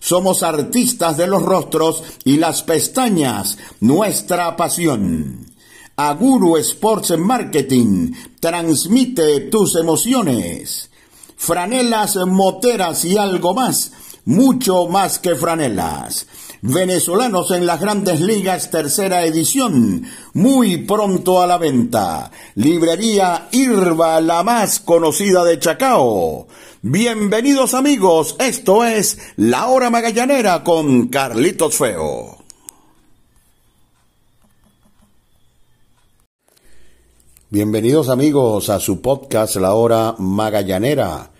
somos artistas de los rostros y las pestañas, nuestra pasión. Aguru Sports Marketing transmite tus emociones. Franelas, moteras y algo más, mucho más que franelas. Venezolanos en las grandes ligas, tercera edición, muy pronto a la venta. Librería Irva, la más conocida de Chacao. Bienvenidos amigos, esto es La Hora Magallanera con Carlitos Feo. Bienvenidos amigos a su podcast La Hora Magallanera.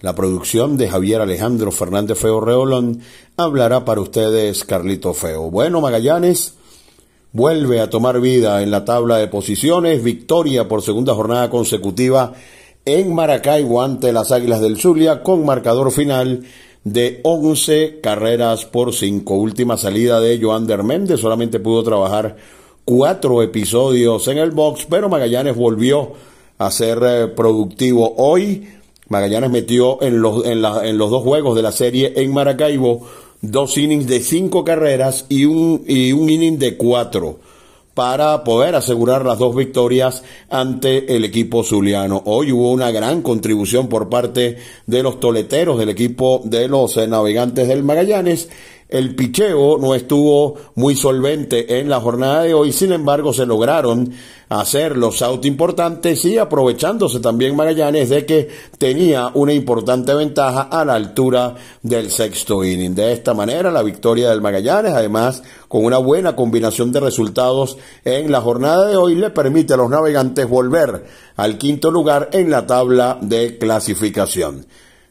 La producción de Javier Alejandro Fernández Feo Reolón hablará para ustedes Carlitos Feo. Bueno, Magallanes vuelve a tomar vida en la tabla de posiciones, victoria por segunda jornada consecutiva en Maracaibo ante las Águilas del Zulia con marcador final de 11 carreras por 5. Última salida de Joander Méndez, solamente pudo trabajar cuatro episodios en el box, pero Magallanes volvió a ser eh, productivo hoy. Magallanes metió en los, en, en los dos juegos de la serie en Maracaibo dos innings de cinco carreras y un, y un inning de cuatro para poder asegurar las dos victorias ante el equipo zuliano. Hoy hubo una gran contribución por parte de los toleteros del equipo de los navegantes del Magallanes el picheo no estuvo muy solvente en la jornada de hoy, sin embargo se lograron hacer los outs importantes y aprovechándose también Magallanes de que tenía una importante ventaja a la altura del sexto inning. De esta manera la victoria del Magallanes, además con una buena combinación de resultados en la jornada de hoy, le permite a los navegantes volver al quinto lugar en la tabla de clasificación.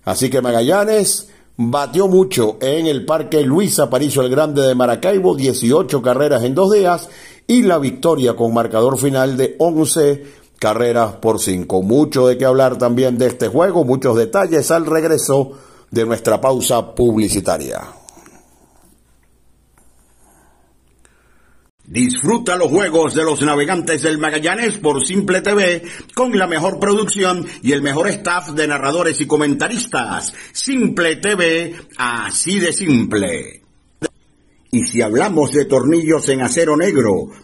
Así que Magallanes batió mucho en el Parque Luis Aparicio el Grande de Maracaibo, 18 carreras en dos días y la victoria con marcador final de 11 carreras por 5. Mucho de qué hablar también de este juego, muchos detalles al regreso de nuestra pausa publicitaria. Disfruta los juegos de los navegantes del Magallanes por Simple TV con la mejor producción y el mejor staff de narradores y comentaristas. Simple TV, así de simple. Y si hablamos de tornillos en acero negro,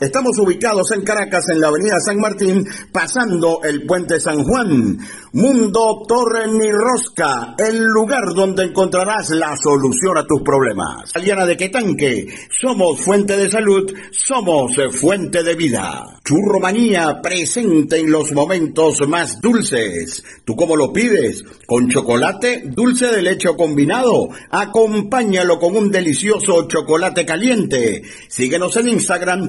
Estamos ubicados en Caracas, en la avenida San Martín, pasando el puente San Juan. Mundo Torre Ni Rosca, el lugar donde encontrarás la solución a tus problemas. Aliana de Quetanque, somos fuente de salud, somos fuente de vida. Churromanía presente en los momentos más dulces. ¿Tú cómo lo pides? ¿Con chocolate? ¿Dulce de leche combinado? Acompáñalo con un delicioso chocolate caliente. Síguenos en Instagram,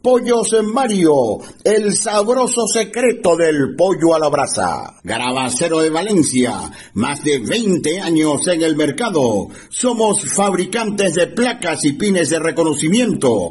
Pollos en Mario, el sabroso secreto del pollo a la brasa. Garabacero de Valencia, más de 20 años en el mercado. Somos fabricantes de placas y pines de reconocimiento,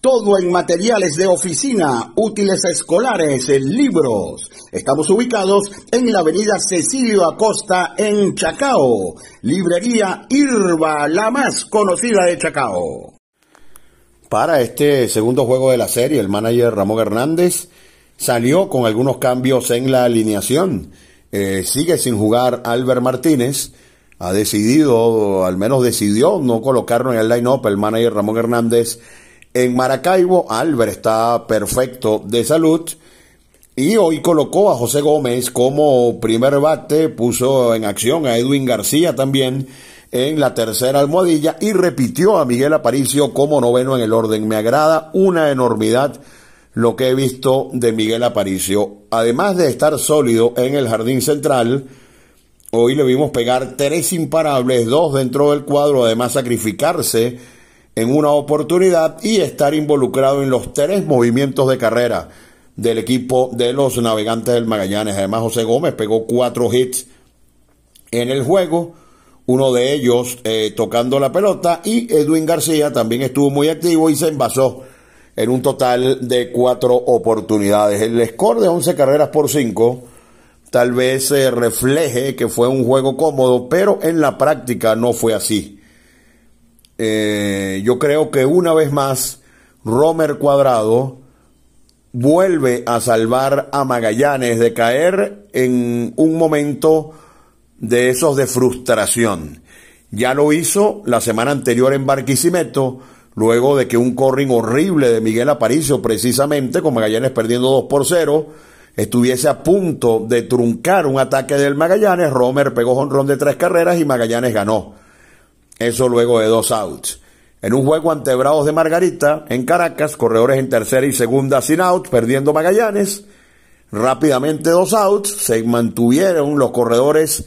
Todo en materiales de oficina, útiles escolares, libros. Estamos ubicados en la avenida Cecilio Acosta en Chacao. Librería Irba, la más conocida de Chacao. Para este segundo juego de la serie, el manager Ramón Hernández salió con algunos cambios en la alineación. Eh, sigue sin jugar Albert Martínez. Ha decidido, al menos decidió, no colocarlo en el line-up el manager Ramón Hernández en Maracaibo. Albert está perfecto de salud. Y hoy colocó a José Gómez como primer bate, puso en acción a Edwin García también en la tercera almohadilla y repitió a Miguel Aparicio como noveno en el orden. Me agrada una enormidad lo que he visto de Miguel Aparicio. Además de estar sólido en el jardín central, hoy le vimos pegar tres imparables, dos dentro del cuadro, además sacrificarse en una oportunidad y estar involucrado en los tres movimientos de carrera del equipo de los navegantes del Magallanes. Además, José Gómez pegó cuatro hits en el juego, uno de ellos eh, tocando la pelota, y Edwin García también estuvo muy activo y se envasó en un total de cuatro oportunidades. El score de 11 carreras por 5 tal vez se refleje que fue un juego cómodo, pero en la práctica no fue así. Eh, yo creo que una vez más Romer Cuadrado vuelve a salvar a Magallanes de caer en un momento de esos de frustración. Ya lo hizo la semana anterior en Barquisimeto, luego de que un corring horrible de Miguel Aparicio, precisamente con Magallanes perdiendo 2 por 0, estuviese a punto de truncar un ataque del Magallanes. Romer pegó jonrón de tres carreras y Magallanes ganó. Eso luego de dos outs. En un juego ante Bravos de Margarita, en Caracas, corredores en tercera y segunda sin outs, perdiendo Magallanes. Rápidamente dos outs, se mantuvieron los corredores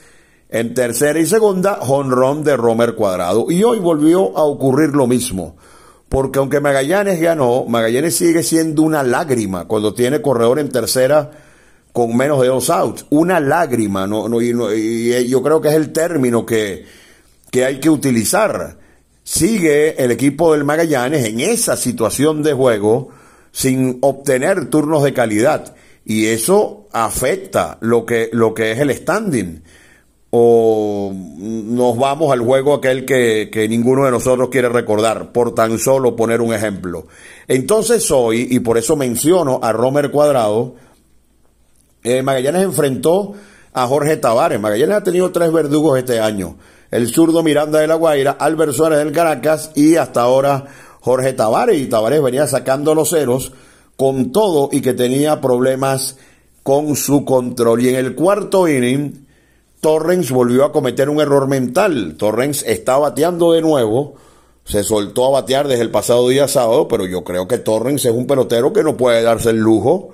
en tercera y segunda, jonrón de Romer Cuadrado. Y hoy volvió a ocurrir lo mismo porque aunque Magallanes ganó, Magallanes sigue siendo una lágrima cuando tiene corredor en tercera con menos de dos outs. Una lágrima, no, no, y, yo creo que es el término que, que hay que utilizar. Sigue el equipo del Magallanes en esa situación de juego sin obtener turnos de calidad. Y eso afecta lo que, lo que es el standing o nos vamos al juego aquel que, ninguno de nosotros quiere recordar, por tan solo poner un ejemplo. Entonces hoy, y por eso menciono a Romer Cuadrado, eh, Magallanes enfrentó a Jorge Tavares. Magallanes ha tenido tres verdugos este año. El zurdo Miranda de la Guaira, Albert Suárez del Caracas y hasta ahora Jorge Tavares. Y Tavares venía sacando los ceros con todo y que tenía problemas con su control. Y en el cuarto inning, Torrens volvió a cometer un error mental. Torrens está bateando de nuevo. Se soltó a batear desde el pasado día sábado, pero yo creo que Torrens es un pelotero que no puede darse el lujo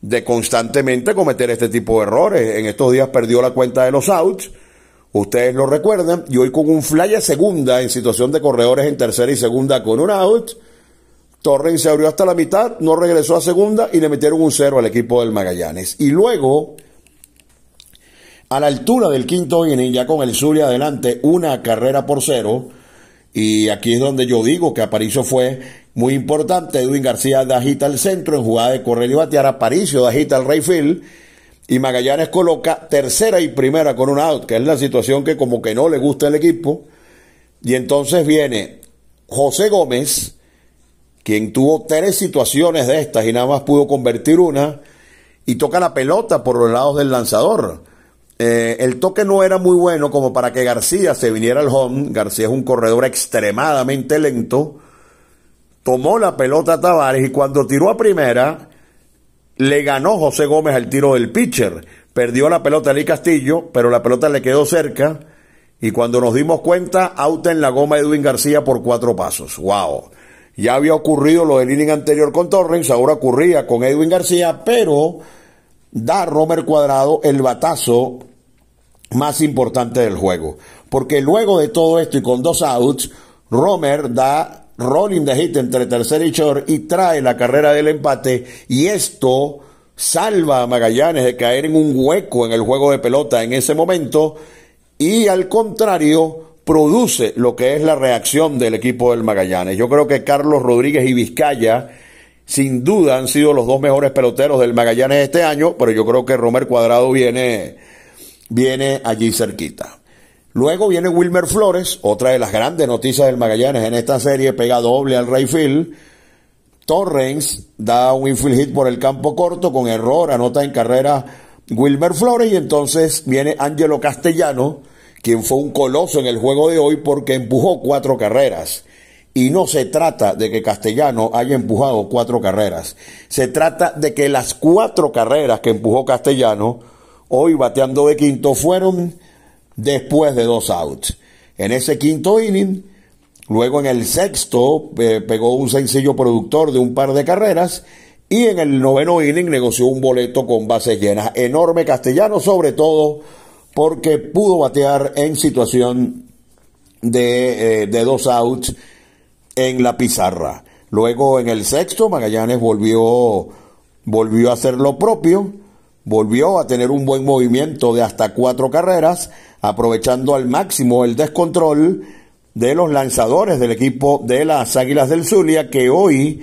de constantemente cometer este tipo de errores. En estos días perdió la cuenta de los outs. Ustedes lo recuerdan. Y hoy con un fly a segunda en situación de corredores en tercera y segunda con un out. Torrens se abrió hasta la mitad, no regresó a segunda y le metieron un cero al equipo del Magallanes. Y luego a la altura del quinto inning, ya con el Zulia adelante, una carrera por cero. Y aquí es donde yo digo que Aparicio fue muy importante. Edwin García da agita al centro en jugada de correr y batear. Aparicio da agita al Rayfield. Y Magallanes coloca tercera y primera con un out, que es la situación que como que no le gusta al equipo. Y entonces viene José Gómez, quien tuvo tres situaciones de estas y nada más pudo convertir una, y toca la pelota por los lados del lanzador. Eh, el toque no era muy bueno como para que García se viniera al home. García es un corredor extremadamente lento. Tomó la pelota a Tavares y cuando tiró a primera, le ganó José Gómez al tiro del pitcher. Perdió la pelota a Lee Castillo, pero la pelota le quedó cerca. Y cuando nos dimos cuenta, auta en la goma Edwin García por cuatro pasos. ¡Wow! Ya había ocurrido lo del inning anterior con Torrens, ahora ocurría con Edwin García, pero da Romer Cuadrado el batazo más importante del juego. Porque luego de todo esto y con dos outs, Romer da rolling de hit entre tercer y short y trae la carrera del empate y esto salva a Magallanes de caer en un hueco en el juego de pelota en ese momento y al contrario produce lo que es la reacción del equipo del Magallanes. Yo creo que Carlos Rodríguez y Vizcaya sin duda han sido los dos mejores peloteros del Magallanes este año, pero yo creo que Romer Cuadrado viene, viene allí cerquita. Luego viene Wilmer Flores, otra de las grandes noticias del Magallanes en esta serie, pega doble al Rayfield. Torrens da un infield hit por el campo corto con error, anota en carrera Wilmer Flores y entonces viene Angelo Castellano, quien fue un coloso en el juego de hoy porque empujó cuatro carreras. Y no se trata de que Castellano haya empujado cuatro carreras. Se trata de que las cuatro carreras que empujó Castellano, hoy bateando de quinto, fueron después de dos outs. En ese quinto inning, luego en el sexto, eh, pegó un sencillo productor de un par de carreras. Y en el noveno inning negoció un boleto con bases llenas. Enorme Castellano, sobre todo porque pudo batear en situación de, eh, de dos outs en la pizarra. Luego en el sexto Magallanes volvió, volvió a hacer lo propio, volvió a tener un buen movimiento de hasta cuatro carreras, aprovechando al máximo el descontrol de los lanzadores del equipo de las Águilas del Zulia, que hoy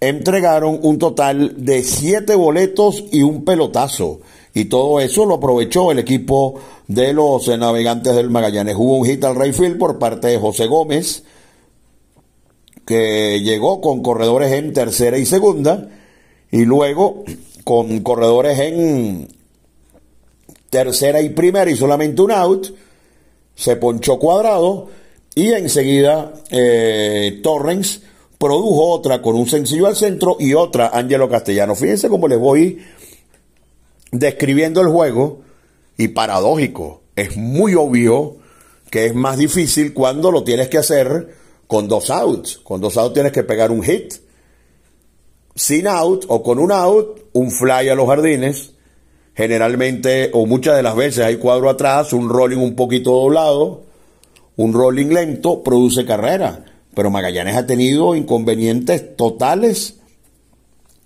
entregaron un total de siete boletos y un pelotazo. Y todo eso lo aprovechó el equipo de los navegantes del Magallanes. Hubo un hit al Rayfield por parte de José Gómez, que llegó con corredores en tercera y segunda, y luego con corredores en tercera y primera y solamente un out, se ponchó cuadrado y enseguida eh, Torrens produjo otra con un sencillo al centro y otra Ángelo Castellano. Fíjense cómo les voy describiendo el juego y paradójico. Es muy obvio que es más difícil cuando lo tienes que hacer con dos outs. Con dos outs tienes que pegar un hit. Sin out o con un out, un fly a los jardines. Generalmente o muchas de las veces hay cuadro atrás, un rolling un poquito doblado, un rolling lento, produce carrera. Pero Magallanes ha tenido inconvenientes totales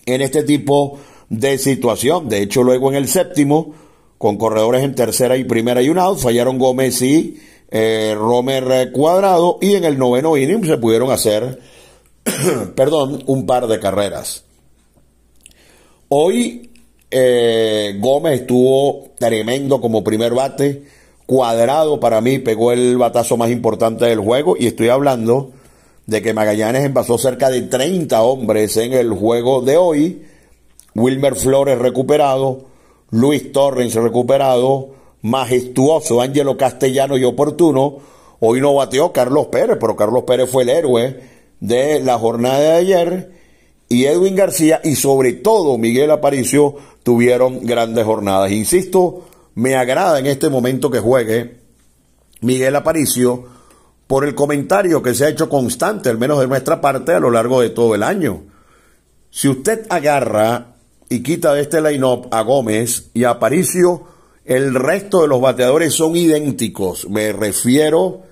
en este tipo de situación. De hecho, luego en el séptimo, con corredores en tercera y primera y un out, fallaron Gómez y eh, Romer Cuadrado. Y en el noveno inning se pudieron hacer, perdón, un par de carreras. Hoy eh, Gómez estuvo tremendo como primer bate. Cuadrado para mí pegó el batazo más importante del juego. Y estoy hablando de que Magallanes envasó cerca de 30 hombres en el juego de hoy Wilmer Flores recuperado, Luis Torrens recuperado, majestuoso Ángelo Castellano y oportuno. Hoy no bateó Carlos Pérez, pero Carlos Pérez fue el héroe de la jornada de ayer. Y Edwin García y sobre todo Miguel Aparicio tuvieron grandes jornadas. Insisto, me agrada en este momento que juegue Miguel Aparicio por el comentario que se ha hecho constante, al menos de nuestra parte, a lo largo de todo el año. Si usted agarra y quita de este line-up a Gómez y a Aparicio, el resto de los bateadores son idénticos. Me refiero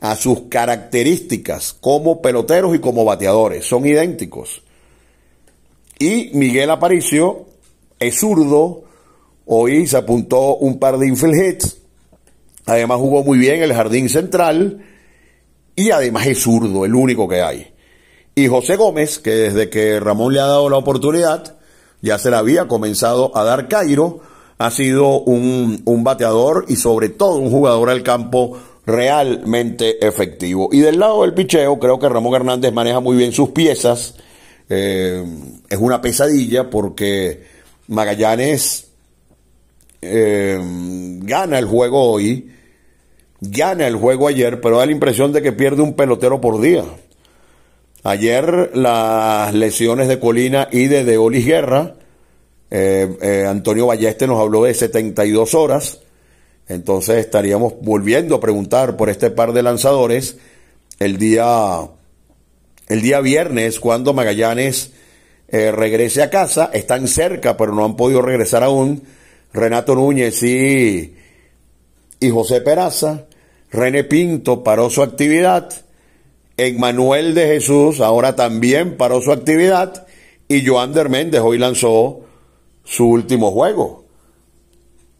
a sus características como peloteros y como bateadores. Son idénticos. Y Miguel Aparicio es zurdo. Hoy se apuntó un par de infield hits. Además jugó muy bien el jardín central. Y además es zurdo, el único que hay. Y José Gómez, que desde que Ramón le ha dado la oportunidad, ya se le había comenzado a dar Cairo, ha sido un, un bateador y sobre todo un jugador al campo realmente efectivo. Y del lado del picheo, creo que Ramón Hernández maneja muy bien sus piezas. Eh, es una pesadilla porque Magallanes eh, gana el juego hoy, gana el juego ayer, pero da la impresión de que pierde un pelotero por día. Ayer las lesiones de Colina y de Deolis Guerra. Eh, Antonio Balleste nos habló de 72 horas. Entonces estaríamos volviendo a preguntar por este par de lanzadores el día, el día viernes cuando Magallanes eh, regrese a casa. Están cerca, pero no han podido regresar aún. Renato Núñez y, y José Peraza. René Pinto paró su actividad. Manuel de Jesús ahora también paró su actividad y Joander Méndez hoy lanzó su último juego.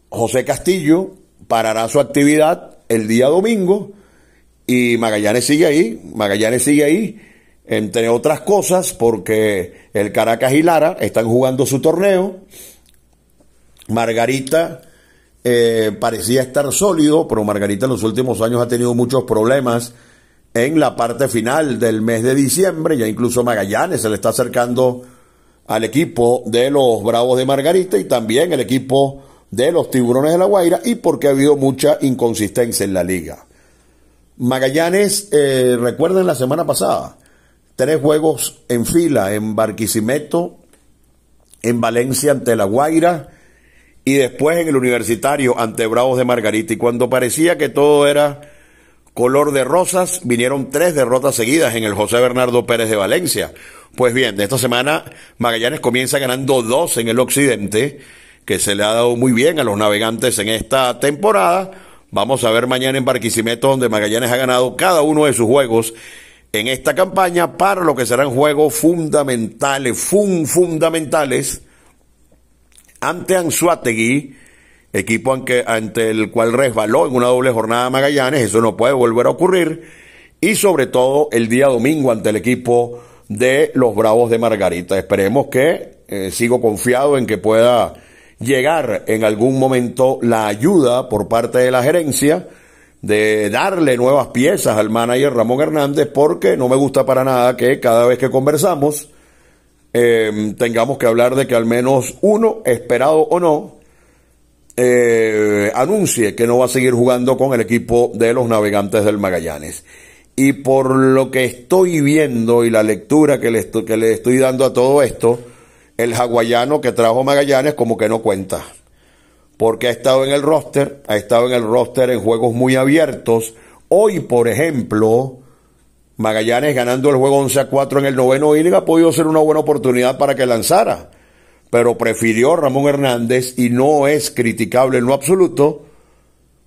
José Castillo parará su actividad el día domingo y Magallanes sigue ahí, Magallanes sigue ahí, entre otras cosas porque el Caracas y Lara están jugando su torneo. Margarita eh, parecía estar sólido, pero Margarita en los últimos años ha tenido muchos problemas en la parte final del mes de diciembre. Ya incluso Magallanes se le está acercando al equipo de los Bravos de Margarita y también el equipo de los Tiburones de la Guaira y porque ha habido mucha inconsistencia en la liga. Magallanes, eh, recuerden la semana pasada, tres juegos en fila en Barquisimeto, en Valencia ante la Guaira y después en el Universitario ante Bravos de Margarita. Y cuando parecía que todo era color de rosas, vinieron tres derrotas seguidas en el José Bernardo Pérez de Valencia. Pues bien, de esta semana Magallanes comienza ganando dos en el occidente, que se le ha dado muy bien a los navegantes en esta temporada. Vamos a ver mañana en Barquisimeto, donde Magallanes ha ganado cada uno de sus juegos en esta campaña para lo que serán juegos fundamentales, fun fundamentales ante Anzuategui, equipo ante el cual resbaló en una doble jornada Magallanes, eso no puede volver a ocurrir, y sobre todo el día domingo ante el equipo de los Bravos de Margarita. Esperemos que eh, sigo confiado en que pueda llegar en algún momento la ayuda por parte de la gerencia de darle nuevas piezas al manager Ramón Hernández porque no me gusta para nada que cada vez que conversamos eh, tengamos que hablar de que al menos uno, esperado o no, eh, anuncie que no va a seguir jugando con el equipo de los navegantes del Magallanes. Y por lo que estoy viendo y la lectura que le, estoy, que le estoy dando a todo esto, el hawaiano que trajo Magallanes como que no cuenta. Porque ha estado en el roster, ha estado en el roster en juegos muy abiertos. Hoy, por ejemplo, Magallanes ganando el juego 11 a 4 en el noveno inning ha podido ser una buena oportunidad para que lanzara pero prefirió Ramón Hernández y no es criticable en lo absoluto,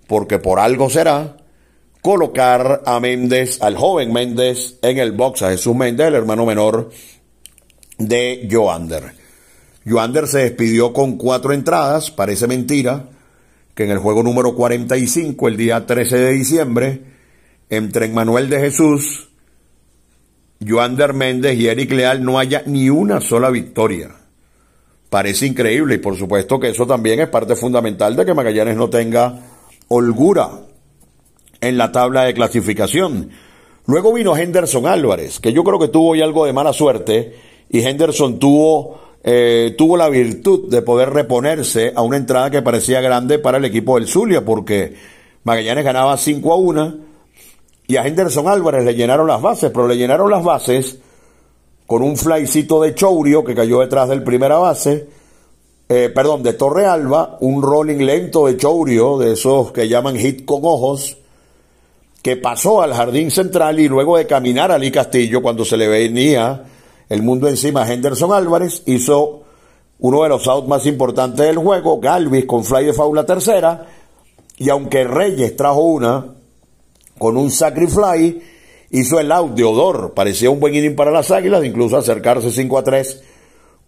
porque por algo será, colocar a Méndez, al joven Méndez, en el box, a Jesús Méndez, el hermano menor de Joander. Joander se despidió con cuatro entradas, parece mentira, que en el juego número 45, el día 13 de diciembre, entre Manuel de Jesús, Joander Méndez y Eric Leal no haya ni una sola victoria parece increíble y por supuesto que eso también es parte fundamental de que Magallanes no tenga holgura en la tabla de clasificación. Luego vino Henderson Álvarez, que yo creo que tuvo ya algo de mala suerte y Henderson tuvo, eh, tuvo la virtud de poder reponerse a una entrada que parecía grande para el equipo del Zulia, porque Magallanes ganaba 5 a 1 y a Henderson Álvarez le llenaron las bases, pero le llenaron las bases con un flycito de Chourio que cayó detrás del primera base, eh, perdón, de Torre Alba, un rolling lento de Chourio, de esos que llaman hit con ojos, que pasó al jardín central y luego de caminar a Lee Castillo, cuando se le venía el mundo encima Henderson Álvarez, hizo uno de los outs más importantes del juego, Galvis con fly de faula tercera, y aunque Reyes trajo una con un sacrifly, hizo el out de Odor, parecía un buen inning para las Águilas, incluso acercarse 5 a 3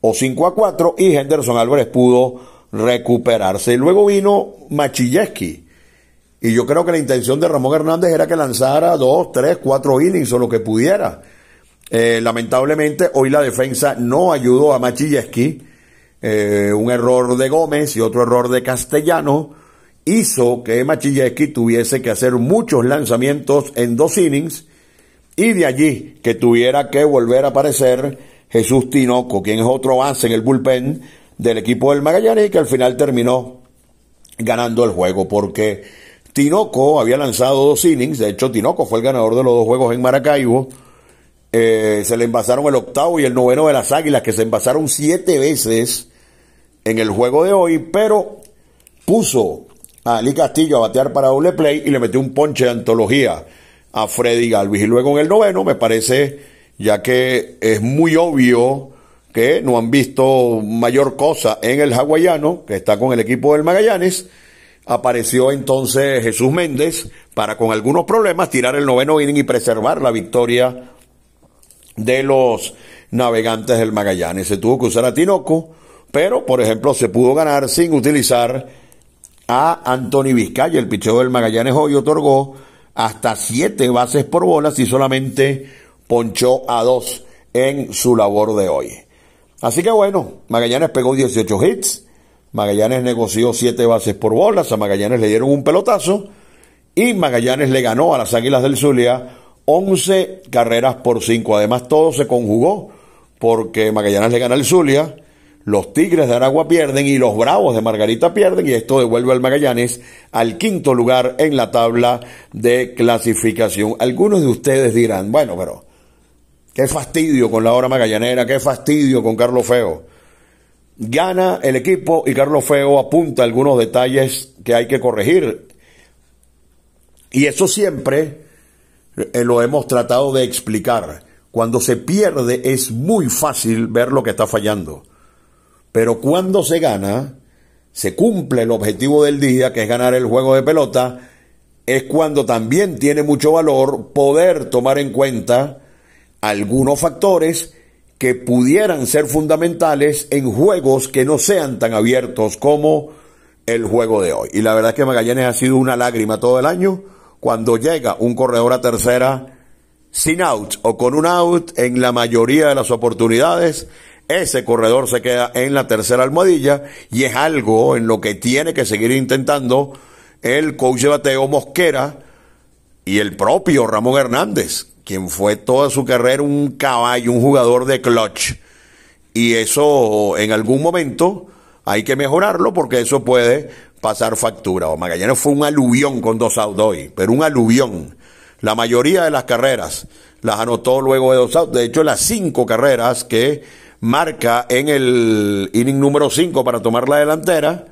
o 5 a 4 y Henderson Álvarez pudo recuperarse. Y luego vino Machilleski. Y yo creo que la intención de Ramón Hernández era que lanzara 2, 3, 4 innings o lo que pudiera. Eh, lamentablemente hoy la defensa no ayudó a Machilleski. Eh, un error de Gómez y otro error de Castellano hizo que Machilleski tuviese que hacer muchos lanzamientos en dos innings y de allí que tuviera que volver a aparecer Jesús Tinoco, quien es otro base en el bullpen del equipo del Magallanes y que al final terminó ganando el juego porque Tinoco había lanzado dos innings, de hecho Tinoco fue el ganador de los dos juegos en Maracaibo, eh, se le envasaron el octavo y el noveno de las Águilas que se envasaron siete veces en el juego de hoy, pero puso a Ali Castillo a batear para doble play y le metió un ponche de antología a Freddy Galvis. Y luego en el noveno, me parece, ya que es muy obvio que no han visto mayor cosa en el hawaiano, que está con el equipo del Magallanes, apareció entonces Jesús Méndez para con algunos problemas tirar el noveno inning y preservar la victoria de los navegantes del Magallanes. Se tuvo que usar a Tinoco, pero por ejemplo se pudo ganar sin utilizar a Anthony Vizcaya, el picheo del Magallanes hoy otorgó hasta siete bases por bolas y solamente ponchó a dos en su labor de hoy. Así que bueno, Magallanes pegó 18 hits, Magallanes negoció siete bases por bolas, a Magallanes le dieron un pelotazo y Magallanes le ganó a las Águilas del Zulia 11 carreras por 5. Además todo se conjugó porque Magallanes le gana al Zulia, los Tigres de Aragua pierden y los Bravos de Margarita pierden y esto devuelve al Magallanes al quinto lugar en la tabla de clasificación. Algunos de ustedes dirán, bueno, pero qué fastidio con la hora magallanera, qué fastidio con Carlos Feo. Gana el equipo y Carlos Feo apunta algunos detalles que hay que corregir. Y eso siempre lo hemos tratado de explicar. Cuando se pierde es muy fácil ver lo que está fallando. Pero cuando se gana, se cumple el objetivo del día, que es ganar el juego de pelota, es cuando también tiene mucho valor poder tomar en cuenta algunos factores que pudieran ser fundamentales en juegos que no sean tan abiertos como el juego de hoy. Y la verdad es que Magallanes ha sido una lágrima todo el año. Cuando llega un corredor a tercera, sin out o con un out en la mayoría de las oportunidades, ese corredor se queda en la tercera almohadilla y es algo en lo que tiene que seguir intentando el coach de bateo Mosquera y el propio Ramón Hernández, quien fue toda su carrera un caballo, un jugador de clutch. Y eso en algún momento hay que mejorarlo porque eso puede pasar factura. O Magallanes fue un aluvión con dos outs hoy, pero un aluvión. La mayoría de las carreras las anotó luego de dos outs. De hecho, las cinco carreras que marca en el inning número cinco para tomar la delantera,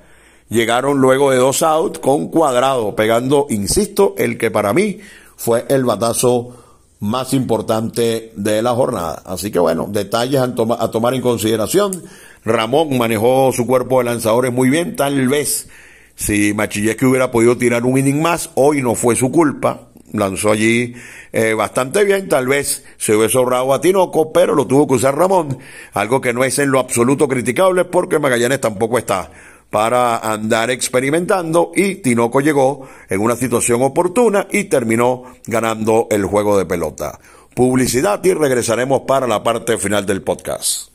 llegaron luego de dos outs con cuadrado, pegando, insisto, el que para mí fue el batazo más importante de la jornada. Así que bueno, detalles a tomar en consideración. Ramón manejó su cuerpo de lanzadores muy bien, tal vez si Machilleski hubiera podido tirar un inning más, hoy no fue su culpa, lanzó allí eh, bastante bien, tal vez se hubiese ahorrado a Tinoco, pero lo tuvo que usar Ramón, algo que no es en lo absoluto criticable porque Magallanes tampoco está para andar experimentando y Tinoco llegó en una situación oportuna y terminó ganando el juego de pelota. Publicidad y regresaremos para la parte final del podcast.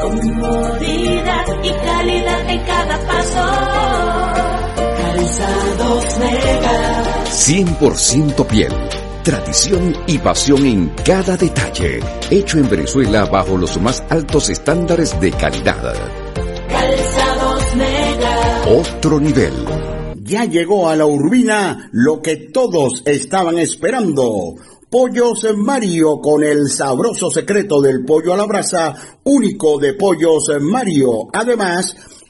Comodidad y calidad en cada paso. Calzados Mega. 100% piel. Tradición y pasión en cada detalle. Hecho en Venezuela bajo los más altos estándares de calidad. Calzados Mega. Otro nivel. Ya llegó a la urbina lo que todos estaban esperando Pollos Mario con el sabroso secreto del pollo a la brasa, único de Pollos Mario. Además,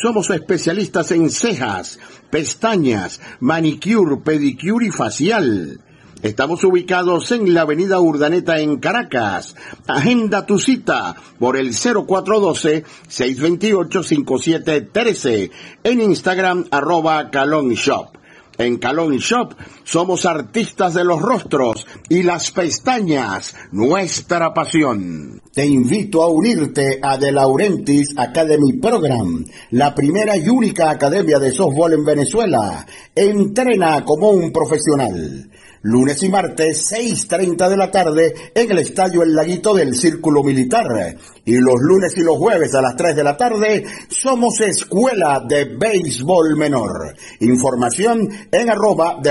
somos especialistas en cejas, pestañas, manicure, pedicure y facial. Estamos ubicados en la avenida Urdaneta en Caracas. Agenda tu cita por el 0412-628-5713 en Instagram arroba Calon Shop. En Calon Shop somos artistas de los rostros y las pestañas, nuestra pasión. Te invito a unirte a De Laurentiis Academy Program, la primera y única academia de softball en Venezuela. Entrena como un profesional lunes y martes 6.30 de la tarde en el Estadio El Laguito del Círculo Militar. Y los lunes y los jueves a las 3 de la tarde somos Escuela de Béisbol Menor. Información en arroba de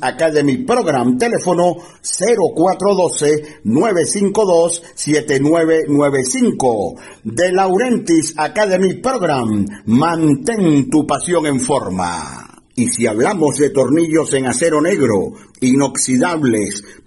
Academy Program, teléfono 0412-952-79 9995 de Laurentis Academy Program. Mantén tu pasión en forma. Y si hablamos de tornillos en acero negro, inoxidables,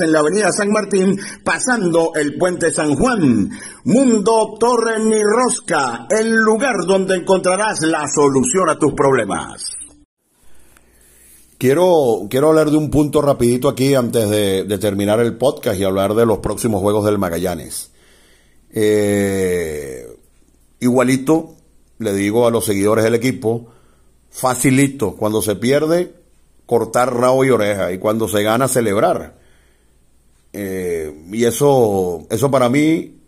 en la avenida San Martín, pasando el puente San Juan. Mundo Torre ni Rosca, el lugar donde encontrarás la solución a tus problemas. Quiero, quiero hablar de un punto rapidito aquí antes de, terminar el podcast y hablar de los próximos Juegos del Magallanes. Eh, igualito, le digo a los seguidores del equipo, facilito, cuando se pierde, cortar rabo y oreja, y cuando se gana, celebrar. Eh, y eso, eso para mí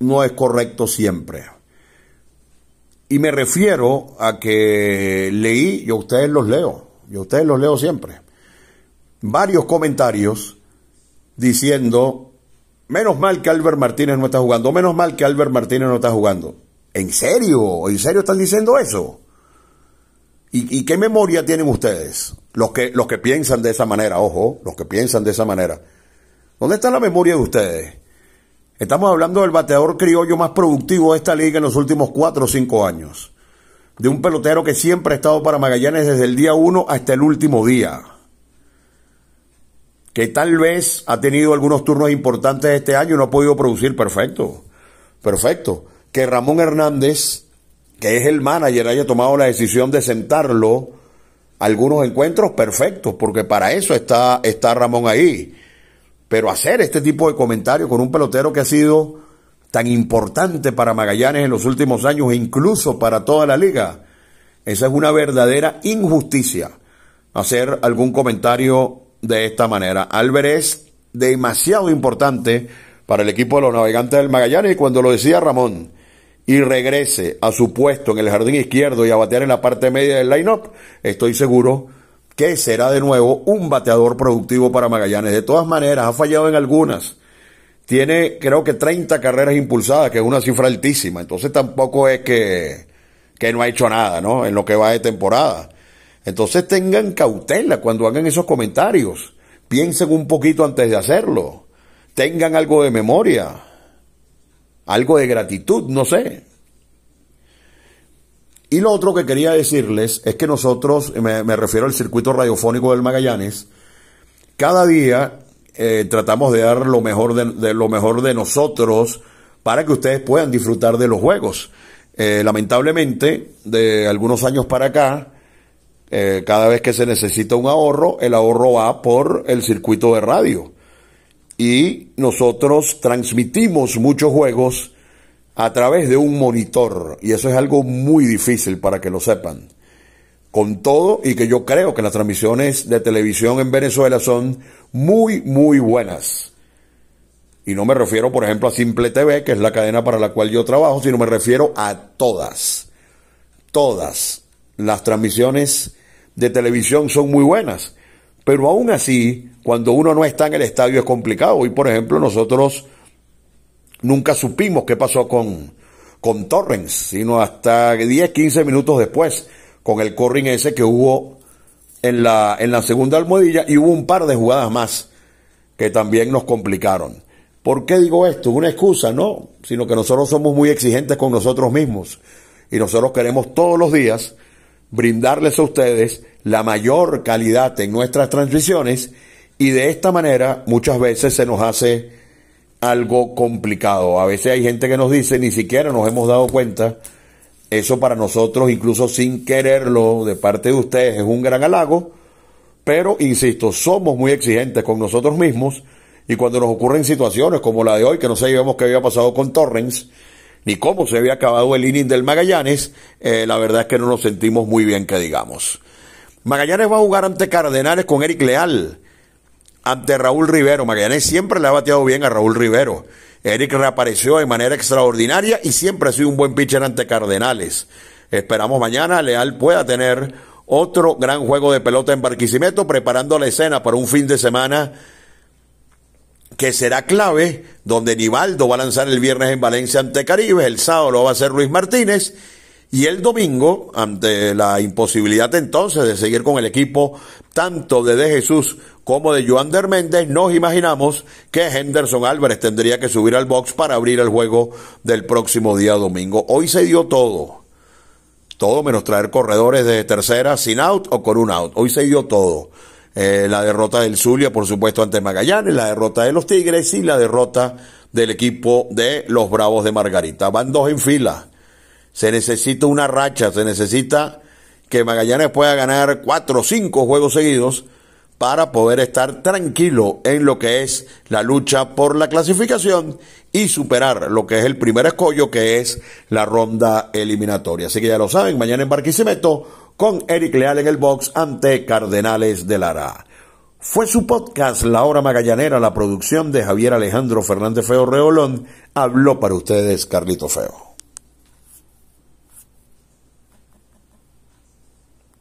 no es correcto siempre. Y me refiero a que leí, yo a ustedes los leo, yo a ustedes los leo siempre, varios comentarios diciendo, menos mal que Albert Martínez no está jugando, menos mal que Albert Martínez no está jugando. ¿En serio? ¿En serio están diciendo eso? ¿Y, y qué memoria tienen ustedes? Los que, los que piensan de esa manera, ojo, los que piensan de esa manera. ¿Dónde está la memoria de ustedes? Estamos hablando del bateador criollo más productivo de esta liga en los últimos cuatro o cinco años. De un pelotero que siempre ha estado para Magallanes desde el día uno hasta el último día. Que tal vez ha tenido algunos turnos importantes este año y no ha podido producir perfecto. Perfecto. Que Ramón Hernández, que es el manager, haya tomado la decisión de sentarlo algunos encuentros perfectos, porque para eso está, está Ramón ahí pero hacer este tipo de comentarios con un pelotero que ha sido tan importante para Magallanes en los últimos años e incluso para toda la liga, esa es una verdadera injusticia. Hacer algún comentario de esta manera. Álvarez es demasiado importante para el equipo de los navegantes del Magallanes y cuando lo decía Ramón y regrese a su puesto en el jardín izquierdo y a batear en la parte media del line-up, estoy seguro que será de nuevo un bateador productivo para Magallanes. De todas maneras, ha fallado en algunas. Tiene, creo que 30 carreras impulsadas, que es una cifra altísima. Entonces tampoco es que, que no ha hecho nada, ¿no? En lo que va de temporada. Entonces tengan cautela cuando hagan esos comentarios. Piensen un poquito antes de hacerlo. Tengan algo de memoria. Algo de gratitud, no sé. Y lo otro que quería decirles es que nosotros, me, refiero al circuito radiofónico del Magallanes, cada día eh, tratamos de dar lo mejor de, lo mejor de nosotros para que ustedes puedan disfrutar de los juegos. Eh, lamentablemente, de algunos años para acá, eh, cada vez que se necesita un ahorro, el ahorro va por el circuito de radio. Y nosotros transmitimos muchos juegos a través de un monitor, y eso es algo muy difícil para que lo sepan. Con todo, y que yo creo que las transmisiones de televisión en Venezuela son muy, muy buenas. Y no me refiero, por ejemplo, a Simple TV, que es la cadena para la cual yo trabajo, sino me refiero a todas. Todas las transmisiones de televisión son muy buenas. Pero aún así, cuando uno no está en el estadio es complicado. Hoy, por ejemplo, nosotros nunca supimos qué pasó con, con Torrens, sino hasta 10, 15 minutos después, con el corring ese que hubo en la, en la segunda almohadilla y hubo un par de jugadas más que también nos complicaron. ¿Por qué digo esto? Una excusa, no, sino que nosotros somos muy exigentes con nosotros mismos y nosotros queremos todos los días brindarles a ustedes la mayor calidad en nuestras transmisiones y de esta manera muchas veces se nos hace algo complicado. A veces hay gente que nos dice, ni siquiera nos hemos dado cuenta. Eso para nosotros, incluso sin quererlo, de parte de ustedes, es un gran halago. Pero, insisto, somos muy exigentes con nosotros mismos. Y cuando nos ocurren situaciones como la de hoy, que no sabíamos qué había pasado con Torrens, ni cómo se había acabado el inning del Magallanes, eh, la verdad es que no nos sentimos muy bien, que digamos. Magallanes va a jugar ante Cardenales con Eric Leal ante Raúl Rivero. Magallanes siempre le ha bateado bien a Raúl Rivero. Eric reapareció de manera extraordinaria y siempre ha sido un buen pitcher ante Cardenales. Esperamos mañana Leal pueda tener otro gran juego de pelota en Barquisimeto, preparando la escena para un fin de semana que será clave, donde Nivaldo va a lanzar el viernes en Valencia ante Caribe, el sábado lo va a hacer Luis Martínez, y el domingo, ante la imposibilidad entonces de seguir con el equipo tanto de De Jesús como de Joander Méndez, nos imaginamos que Henderson Álvarez tendría que subir al box para abrir el juego del próximo día domingo. Hoy se dio todo. Todo menos traer corredores de tercera sin out o con un out. Hoy se dio todo. Eh, la derrota del Zulia, por supuesto, ante Magallanes, la derrota de los Tigres y la derrota del equipo de los Bravos de Margarita. Van dos en fila. Se necesita una racha, se necesita que Magallanes pueda ganar cuatro o cinco juegos seguidos para poder estar tranquilo en lo que es la lucha por la clasificación y superar lo que es el primer escollo, que es la ronda eliminatoria. Así que ya lo saben, mañana en Barquisimeto con Eric Leal en el box ante Cardenales de Lara. Fue su podcast La Hora Magallanera, la producción de Javier Alejandro Fernández Feo Reolón. Habló para ustedes Carlito Feo.